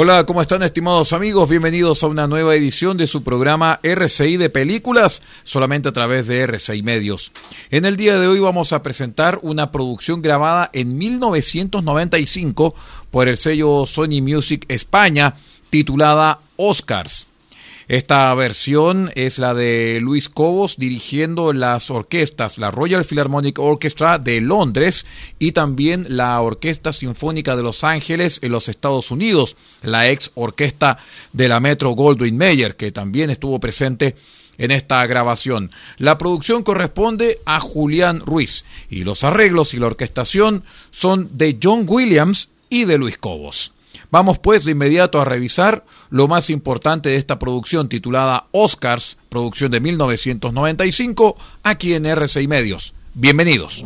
Hola, ¿cómo están estimados amigos? Bienvenidos a una nueva edición de su programa RCI de Películas, solamente a través de RCI Medios. En el día de hoy vamos a presentar una producción grabada en 1995 por el sello Sony Music España, titulada Oscars. Esta versión es la de Luis Cobos dirigiendo las orquestas, la Royal Philharmonic Orchestra de Londres y también la Orquesta Sinfónica de Los Ángeles en los Estados Unidos, la ex orquesta de la Metro Goldwyn Mayer, que también estuvo presente en esta grabación. La producción corresponde a Julián Ruiz y los arreglos y la orquestación son de John Williams y de Luis Cobos. Vamos pues de inmediato a revisar lo más importante de esta producción titulada Oscars, producción de 1995, aquí en RCI Medios. Bienvenidos.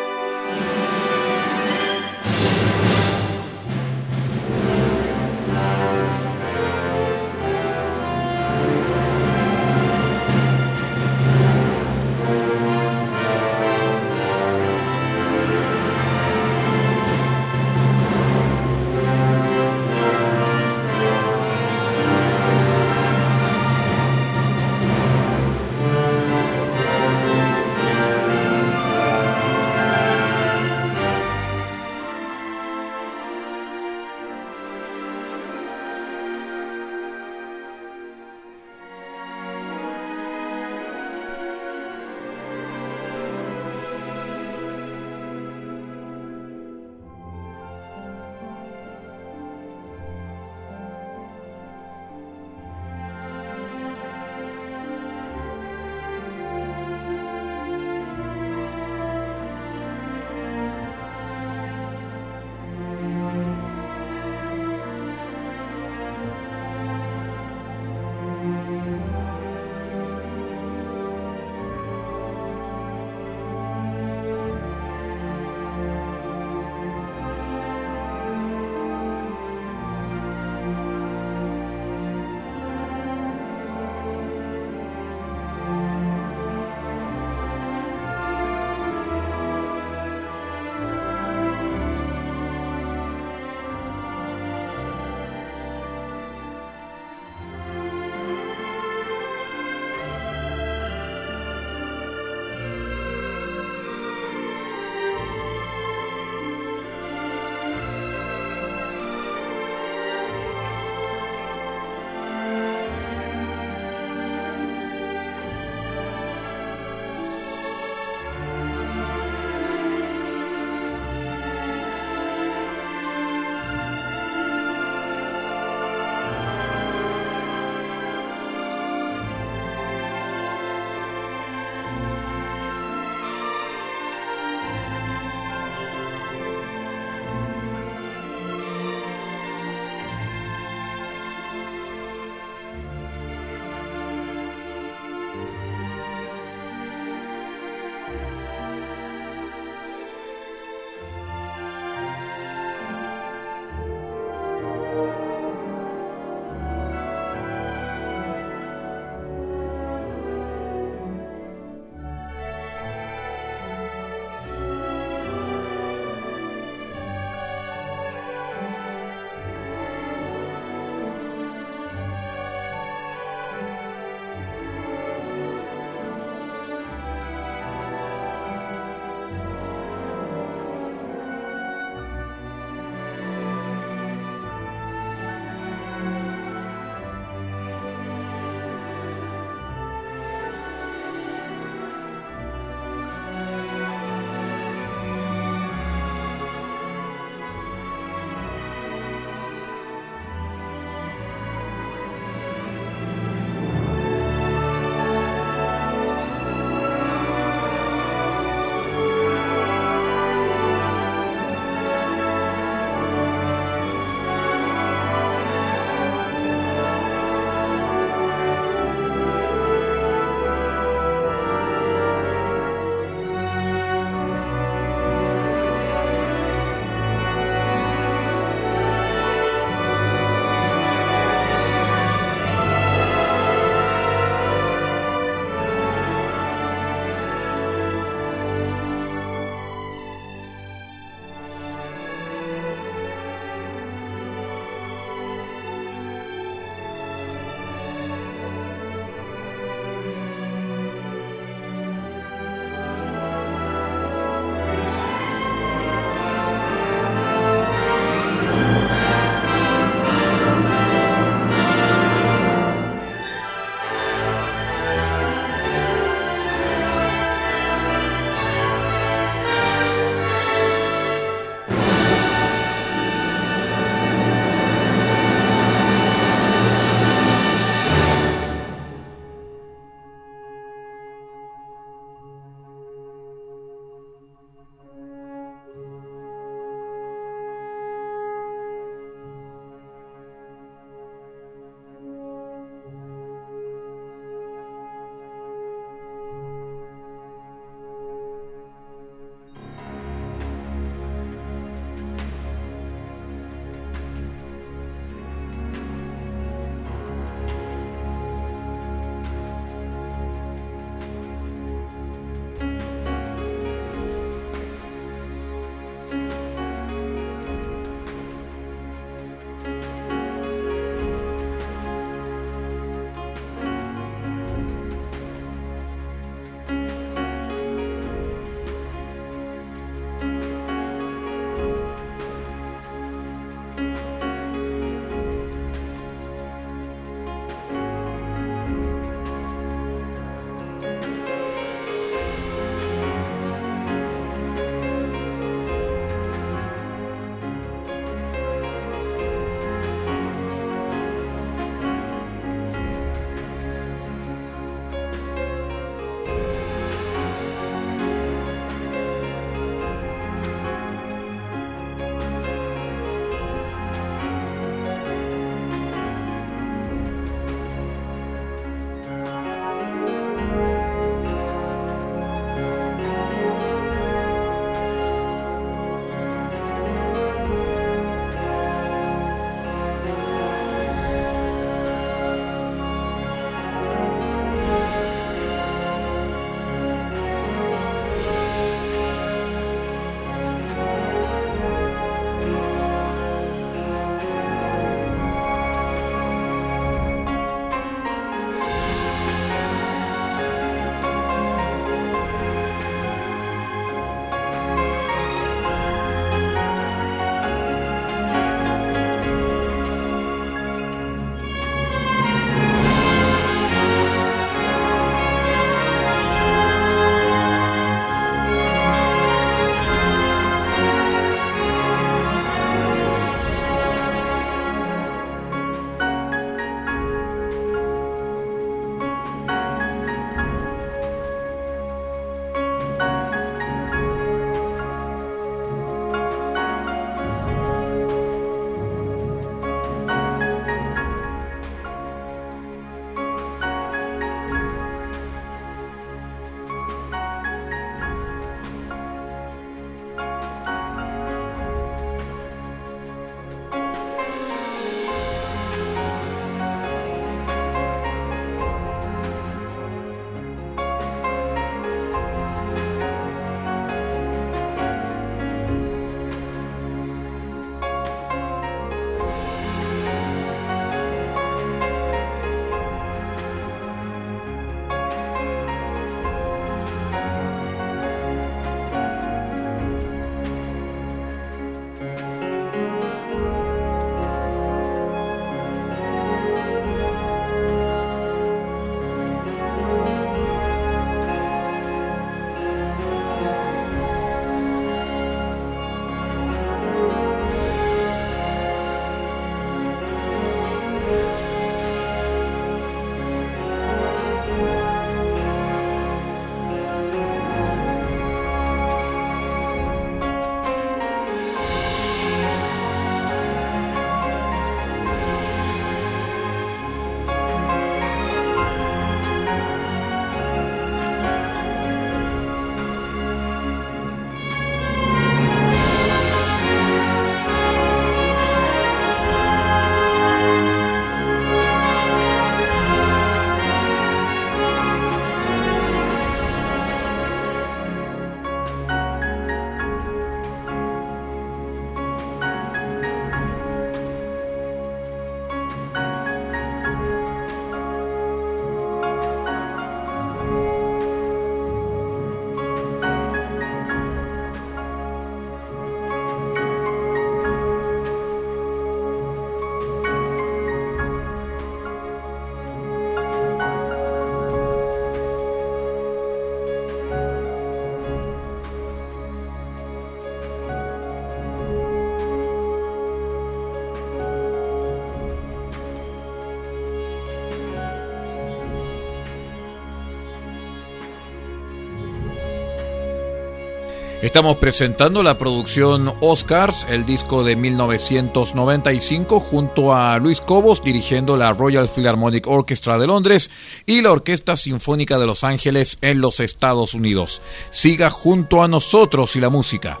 Estamos presentando la producción Oscars, el disco de 1995, junto a Luis Cobos dirigiendo la Royal Philharmonic Orchestra de Londres y la Orquesta Sinfónica de Los Ángeles en los Estados Unidos. Siga junto a nosotros y la música.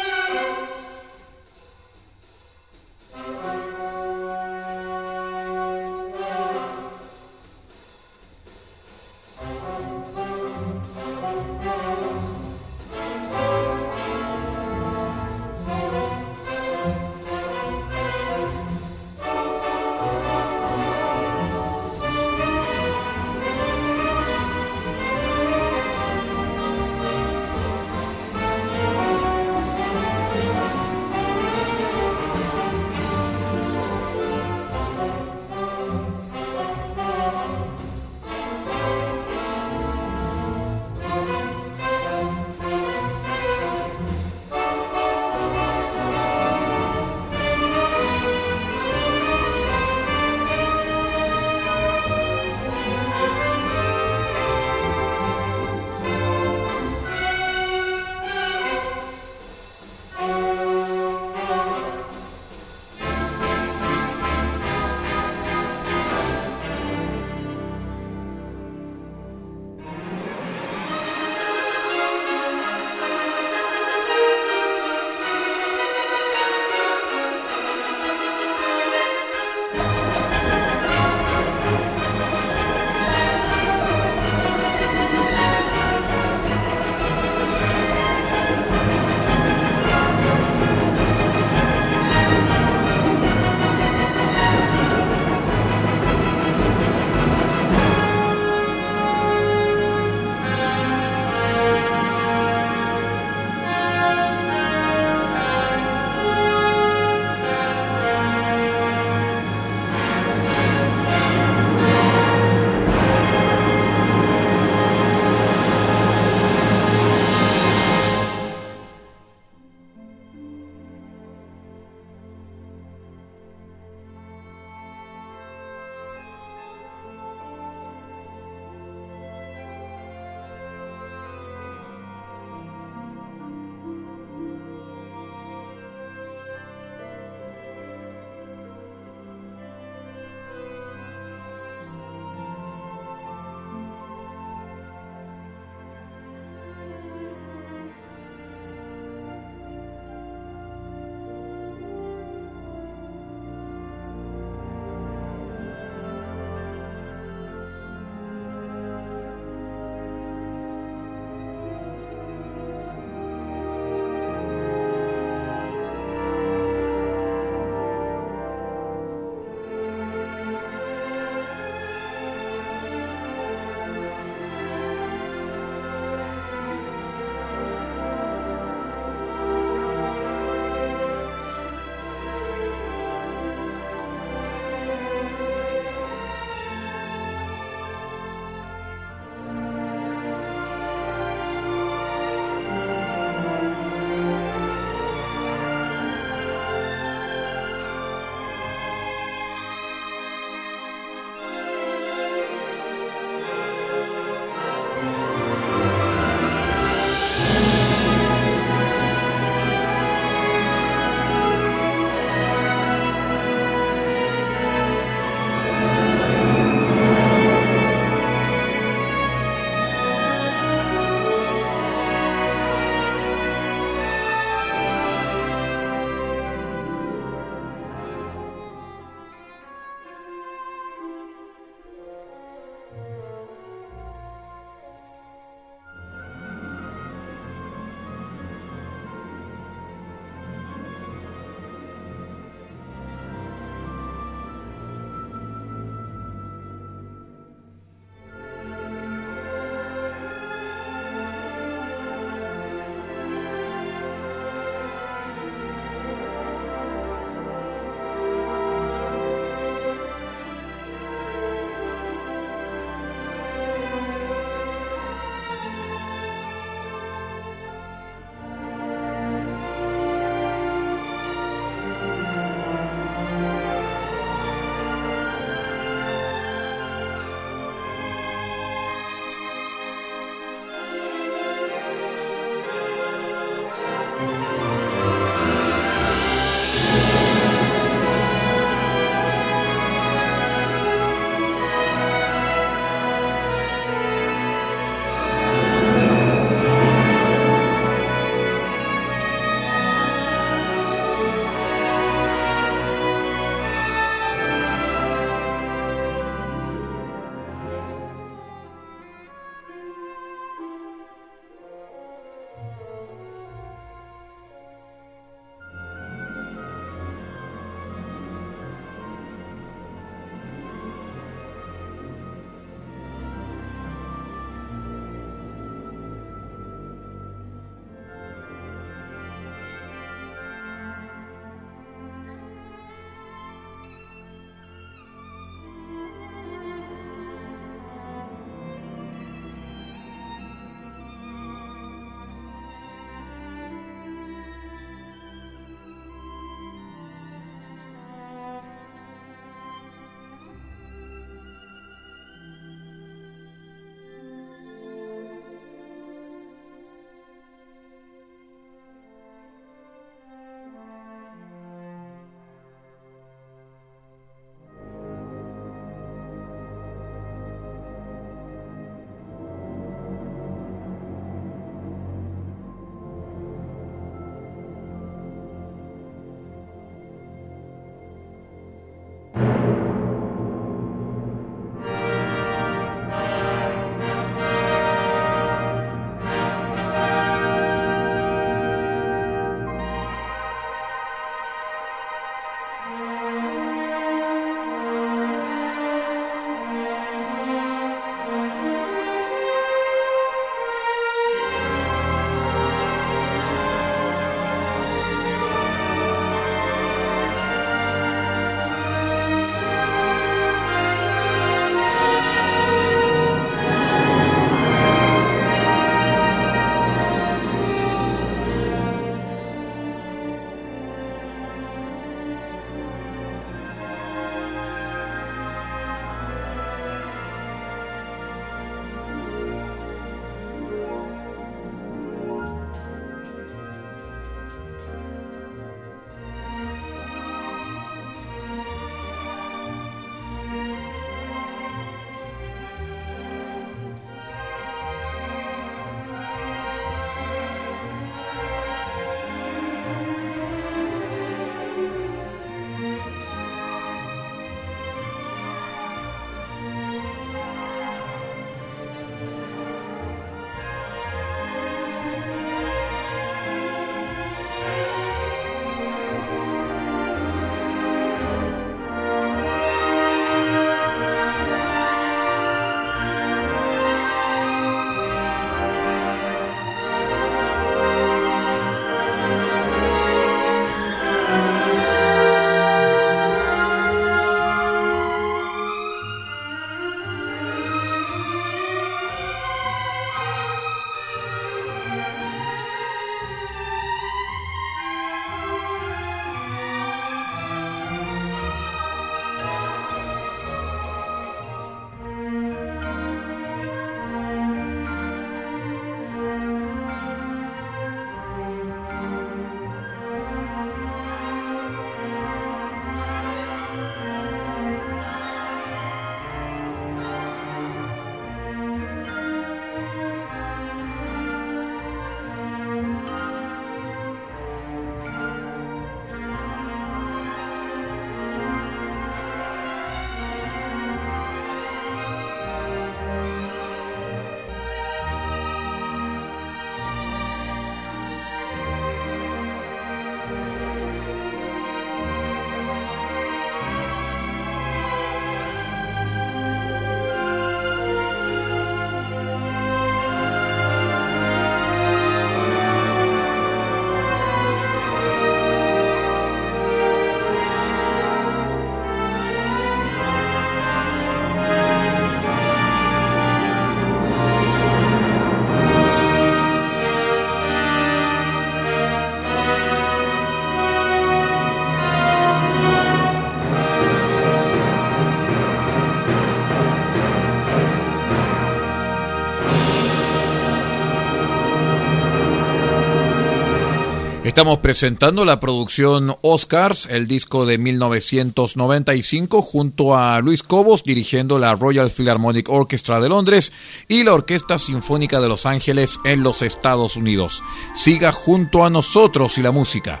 Estamos presentando la producción Oscars, el disco de 1995, junto a Luis Cobos dirigiendo la Royal Philharmonic Orchestra de Londres y la Orquesta Sinfónica de Los Ángeles en los Estados Unidos. Siga junto a nosotros y la música.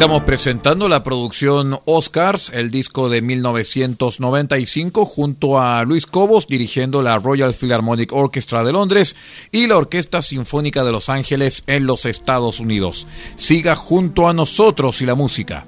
Estamos presentando la producción Oscars, el disco de 1995, junto a Luis Cobos dirigiendo la Royal Philharmonic Orchestra de Londres y la Orquesta Sinfónica de Los Ángeles en los Estados Unidos. Siga junto a nosotros y la música.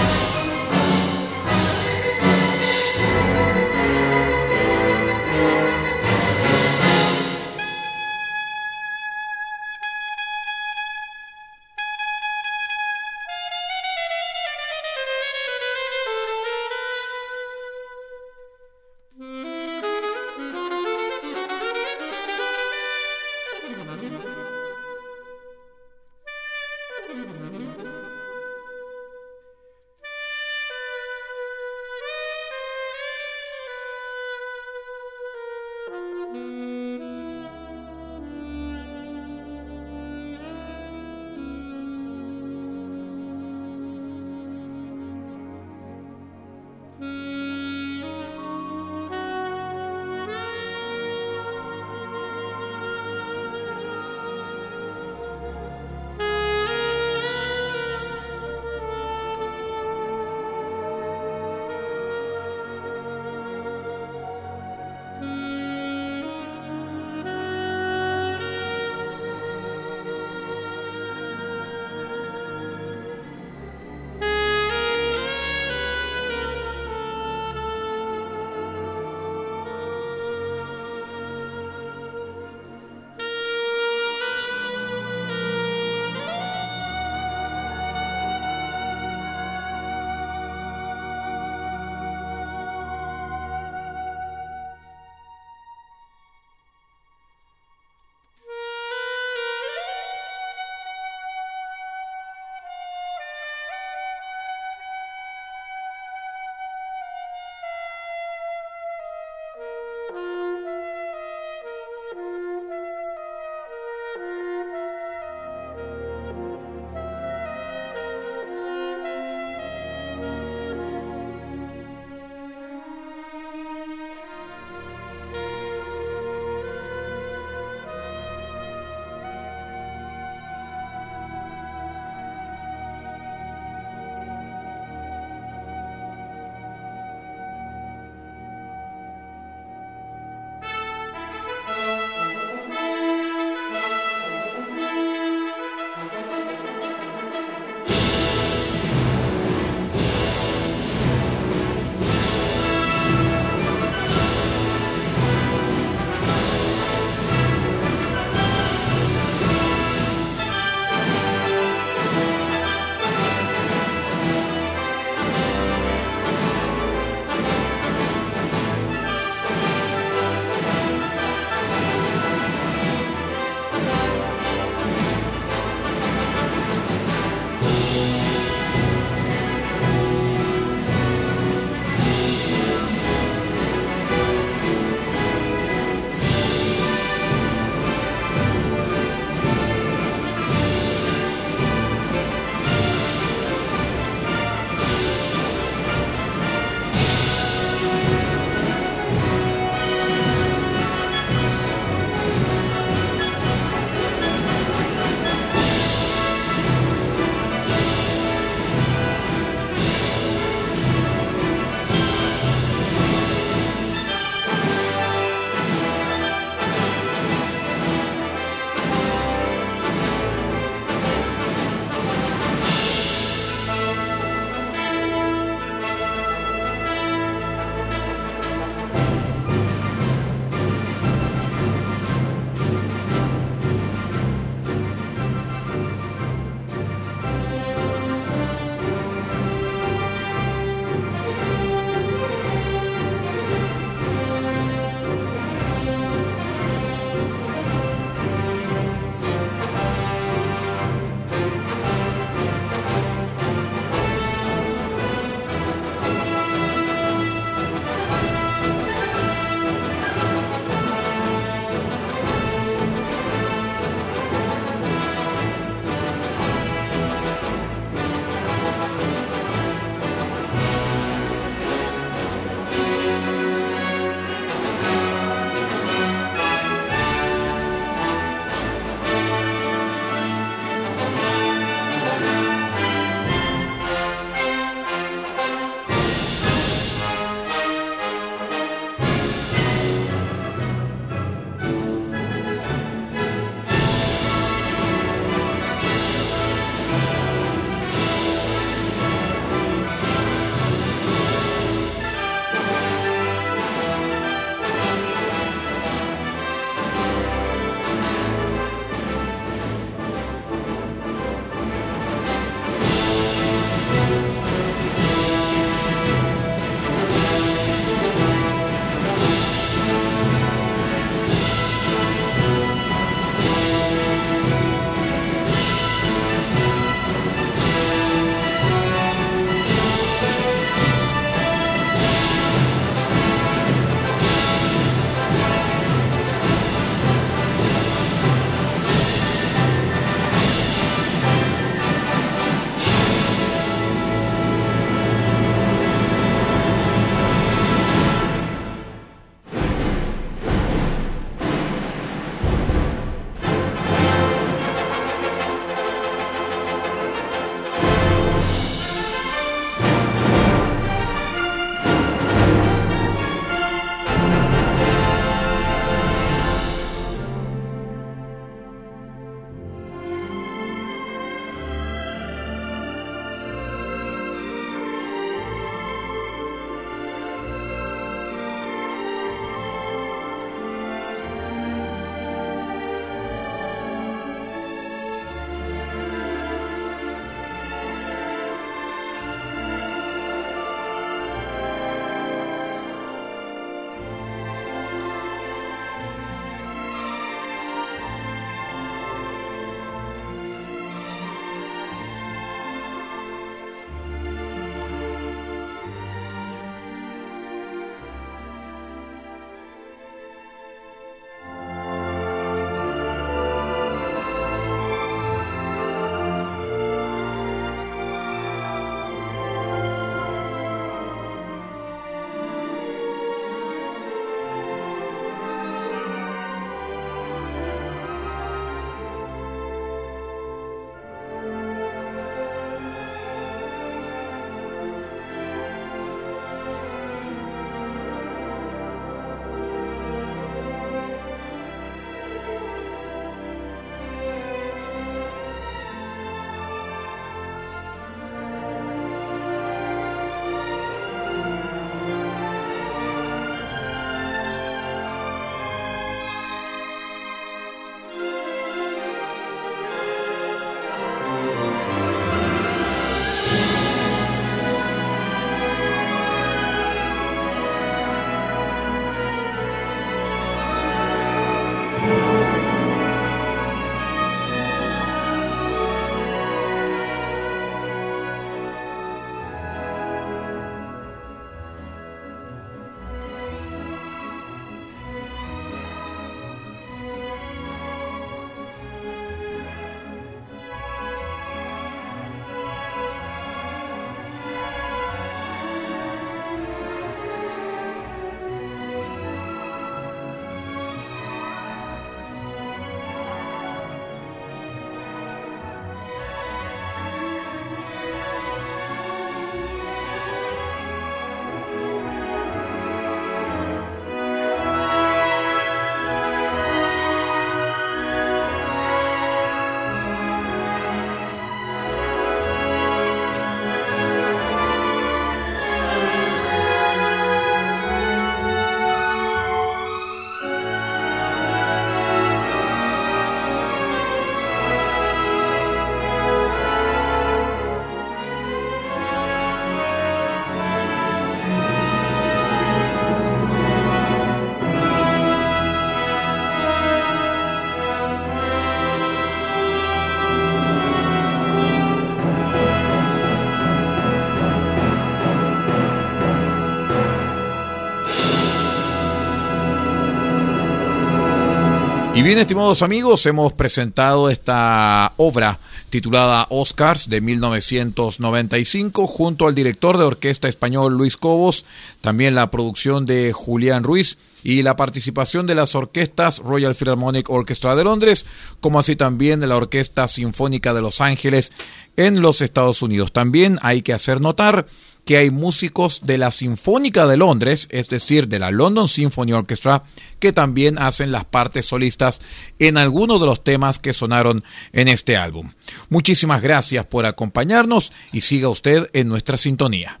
Bien, estimados amigos, hemos presentado esta obra titulada Oscars de 1995 junto al director de orquesta español Luis Cobos, también la producción de Julián Ruiz y la participación de las orquestas Royal Philharmonic Orchestra de Londres, como así también de la Orquesta Sinfónica de Los Ángeles en los Estados Unidos. También hay que hacer notar que hay músicos de la Sinfónica de Londres, es decir, de la London Symphony Orchestra, que también hacen las partes solistas en algunos de los temas que sonaron en este álbum. Muchísimas gracias por acompañarnos y siga usted en nuestra sintonía.